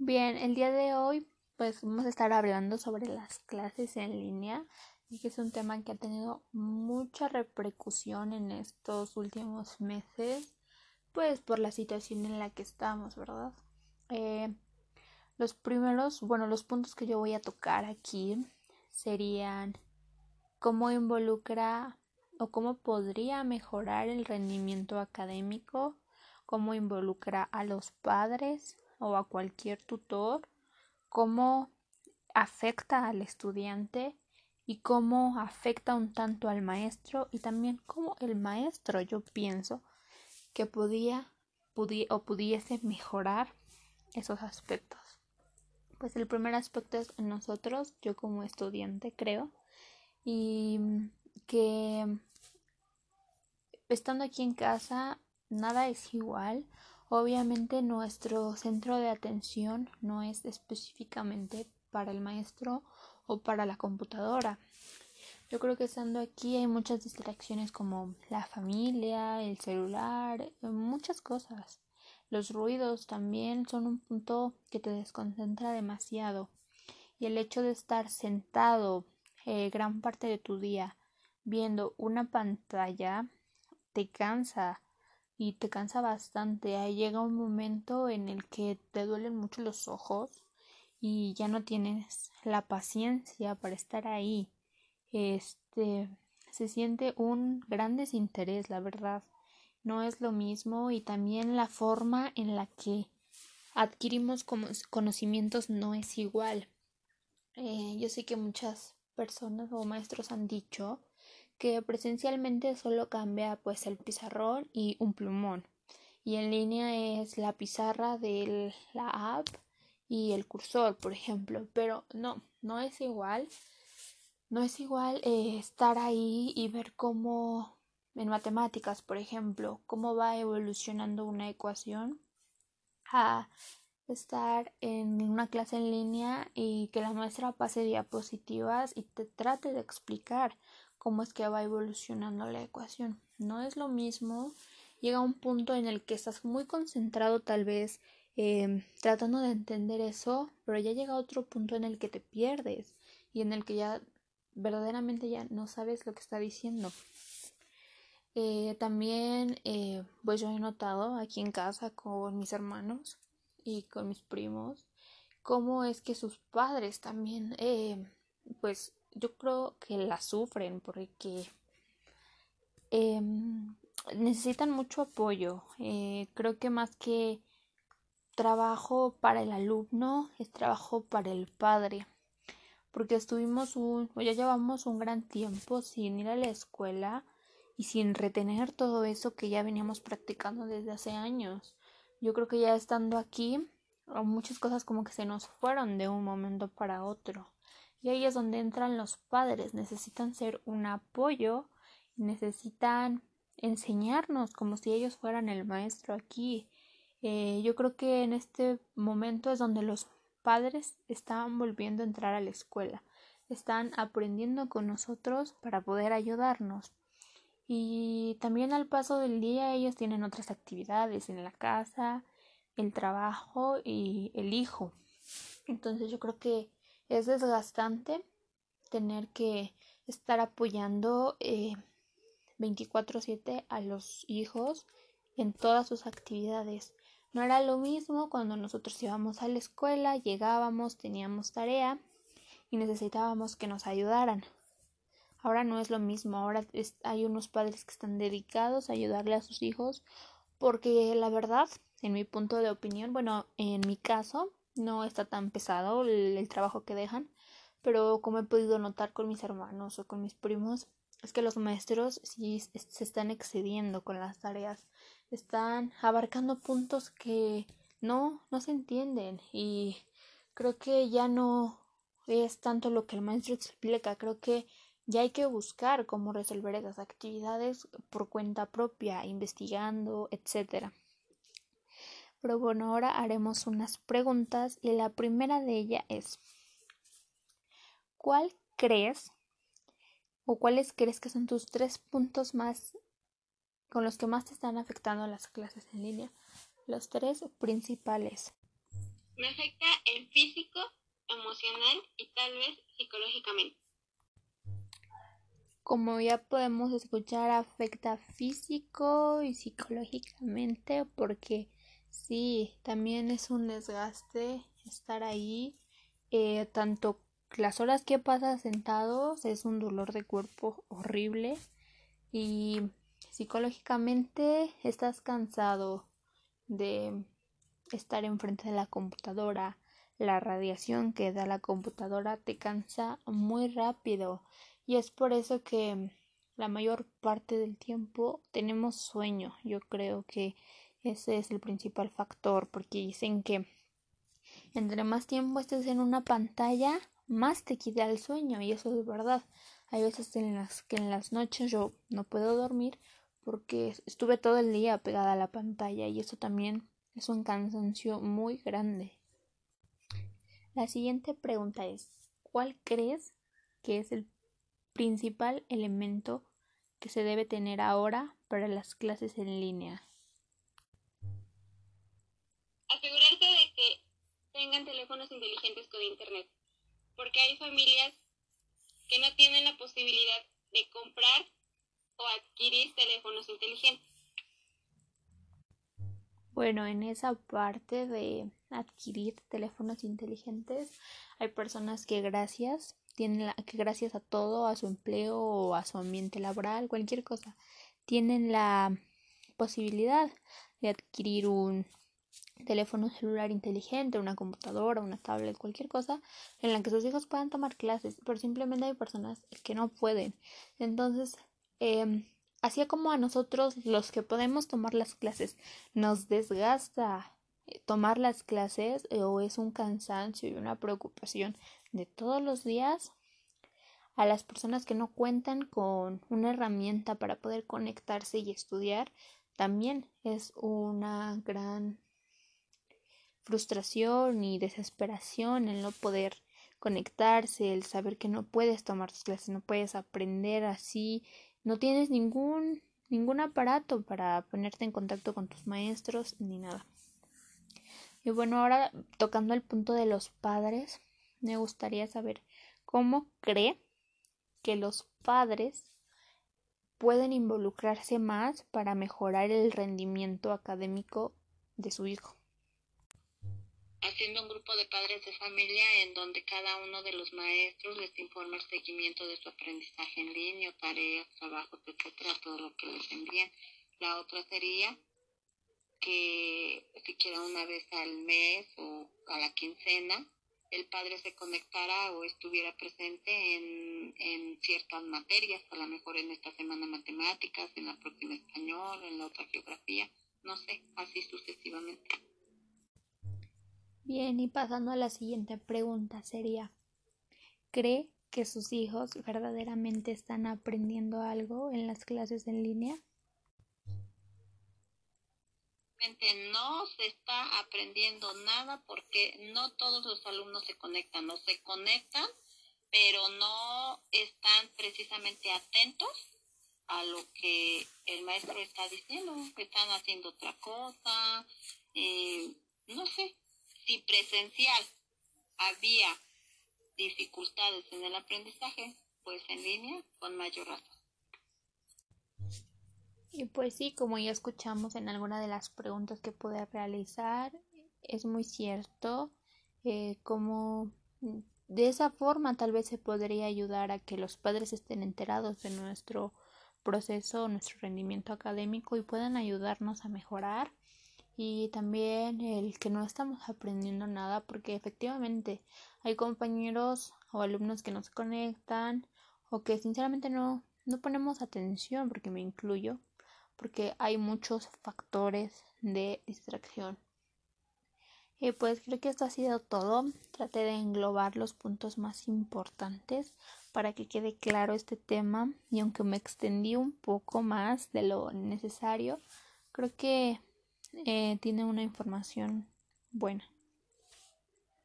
Bien, el día de hoy pues vamos a estar hablando sobre las clases en línea y que es un tema que ha tenido mucha repercusión en estos últimos meses pues por la situación en la que estamos, ¿verdad? Eh, los primeros, bueno, los puntos que yo voy a tocar aquí serían cómo involucra o cómo podría mejorar el rendimiento académico, cómo involucra a los padres, o a cualquier tutor, cómo afecta al estudiante y cómo afecta un tanto al maestro y también cómo el maestro yo pienso que podía o pudiese mejorar esos aspectos. Pues el primer aspecto es nosotros, yo como estudiante creo, y que estando aquí en casa nada es igual Obviamente nuestro centro de atención no es específicamente para el maestro o para la computadora. Yo creo que estando aquí hay muchas distracciones como la familia, el celular, muchas cosas. Los ruidos también son un punto que te desconcentra demasiado. Y el hecho de estar sentado eh, gran parte de tu día viendo una pantalla te cansa y te cansa bastante. Ahí llega un momento en el que te duelen mucho los ojos y ya no tienes la paciencia para estar ahí. Este se siente un gran desinterés, la verdad. No es lo mismo y también la forma en la que adquirimos conocimientos no es igual. Eh, yo sé que muchas personas o maestros han dicho que presencialmente solo cambia pues el pizarrón y un plumón. Y en línea es la pizarra de la app y el cursor por ejemplo. Pero no no es igual no es igual eh, estar ahí y ver cómo en matemáticas por ejemplo cómo va evolucionando una ecuación a estar en una clase en línea y que la maestra pase diapositivas y te trate de explicar cómo es que va evolucionando la ecuación. No es lo mismo, llega un punto en el que estás muy concentrado tal vez em, tratando de entender eso, pero ya llega otro punto en el que te pierdes y en el que ya verdaderamente ya no sabes lo que está diciendo. Eh, también, eh, pues yo he notado aquí en casa con mis hermanos y con mis primos cómo es que sus padres también, eh, pues yo creo que la sufren porque em, necesitan mucho apoyo. Eh, creo que más que trabajo para el alumno es trabajo para el padre. Porque estuvimos un, ya llevamos un gran tiempo sin ir a la escuela y sin retener todo eso que ya veníamos practicando desde hace años. Yo creo que ya estando aquí, muchas cosas como que se nos fueron de un momento para otro. Y ahí es donde entran los padres, necesitan ser un apoyo, necesitan enseñarnos como si ellos fueran el maestro aquí. Eh, yo creo que en este momento es donde los padres están volviendo a entrar a la escuela, están aprendiendo con nosotros para poder ayudarnos. Y también al paso del día ellos tienen otras actividades en la casa, el trabajo y el hijo. Entonces yo creo que es desgastante tener que estar apoyando eh, 24/7 a los hijos en todas sus actividades. No era lo mismo cuando nosotros íbamos a la escuela, llegábamos, teníamos tarea y necesitábamos que nos ayudaran. Ahora no es lo mismo, ahora hay unos padres que están dedicados a ayudarle a sus hijos porque la verdad, en mi punto de opinión, bueno, en mi caso, no está tan pesado el, trabajo que dejan, pero como he podido notar con mis hermanos o con mis primos, es que los maestros sí se están excediendo con las tareas, están abarcando puntos que no, no se entienden y creo que ya no es tanto lo que el maestro explica, creo que ya hay que buscar cómo resolver esas actividades por cuenta propia, investigando, etcétera. Pero bueno, ahora haremos unas preguntas y la primera de ellas es ¿cuál crees o cuáles crees que son tus tres puntos más con los que más te están afectando las clases en línea? Los tres principales. Me afecta en físico, emocional y tal vez psicológicamente. Como ya podemos escuchar, afecta físico y psicológicamente porque sí, también es un desgaste estar ahí, eh, tanto las horas que pasas sentados es un dolor de cuerpo horrible y psicológicamente estás cansado de estar enfrente de la computadora. La radiación que da la computadora te cansa muy rápido y es por eso que la mayor parte del tiempo tenemos sueño. Yo creo que ese es el principal factor porque dicen que entre más tiempo estés en una pantalla, más te quita el sueño y eso es verdad. Hay veces en las que en las noches yo no puedo dormir porque estuve todo el día pegada a la pantalla y eso también es un cansancio muy grande. La siguiente pregunta es ¿cuál crees que es el principal elemento que se debe tener ahora para las clases en línea? Asegurarse de que tengan teléfonos inteligentes con internet, porque hay familias que no tienen la posibilidad de comprar o adquirir teléfonos inteligentes. Bueno, en esa parte de adquirir teléfonos inteligentes hay personas que gracias tienen la, que gracias a todo, a su empleo o a su ambiente laboral, cualquier cosa, tienen la posibilidad de adquirir un teléfono celular inteligente, una computadora, una tablet, cualquier cosa en la que sus hijos puedan tomar clases, pero simplemente hay personas que no pueden. Entonces, eh, así como a nosotros los que podemos tomar las clases nos desgasta eh, tomar las clases eh, o es un cansancio y una preocupación de todos los días, a las personas que no cuentan con una herramienta para poder conectarse y estudiar, también es una gran frustración y desesperación el no poder conectarse, el saber que no puedes tomar tus clases, no puedes aprender así, no tienes ningún ningún aparato para ponerte en contacto con tus maestros ni nada. Y bueno, ahora tocando el punto de los padres, me gustaría saber cómo cree que los padres pueden involucrarse más para mejorar el rendimiento académico de su hijo haciendo un grupo de padres de familia en donde cada uno de los maestros les informa el seguimiento de su aprendizaje en línea, tareas, trabajos, etcétera, todo lo que les envían. La otra sería que siquiera una vez al mes o a la quincena el padre se conectara o estuviera presente en, en ciertas materias, a lo mejor en esta semana matemáticas, en la próxima español, en la otra geografía, no sé, así sucesivamente. Bien, y pasando a la siguiente pregunta sería, ¿cree que sus hijos verdaderamente están aprendiendo algo en las clases en línea? No se está aprendiendo nada porque no todos los alumnos se conectan, no se conectan, pero no están precisamente atentos a lo que el maestro está diciendo, que están haciendo otra cosa, eh, no sé, si presencial había dificultades en el aprendizaje, pues en línea con mayor razón. Y pues sí, como ya escuchamos en alguna de las preguntas que pude realizar, es muy cierto eh, como de esa forma tal vez se podría ayudar a que los padres estén enterados de nuestro proceso, nuestro rendimiento académico y puedan ayudarnos a mejorar y también el que no estamos aprendiendo nada porque efectivamente hay compañeros o alumnos que no se conectan o que sinceramente no, no ponemos atención porque me incluyo porque hay muchos factores de distracción. Y pues creo que esto ha sido todo. Traté de englobar los puntos más importantes para que quede claro este tema y aunque me extendí un poco más de lo necesario, creo que eh, tiene una información buena.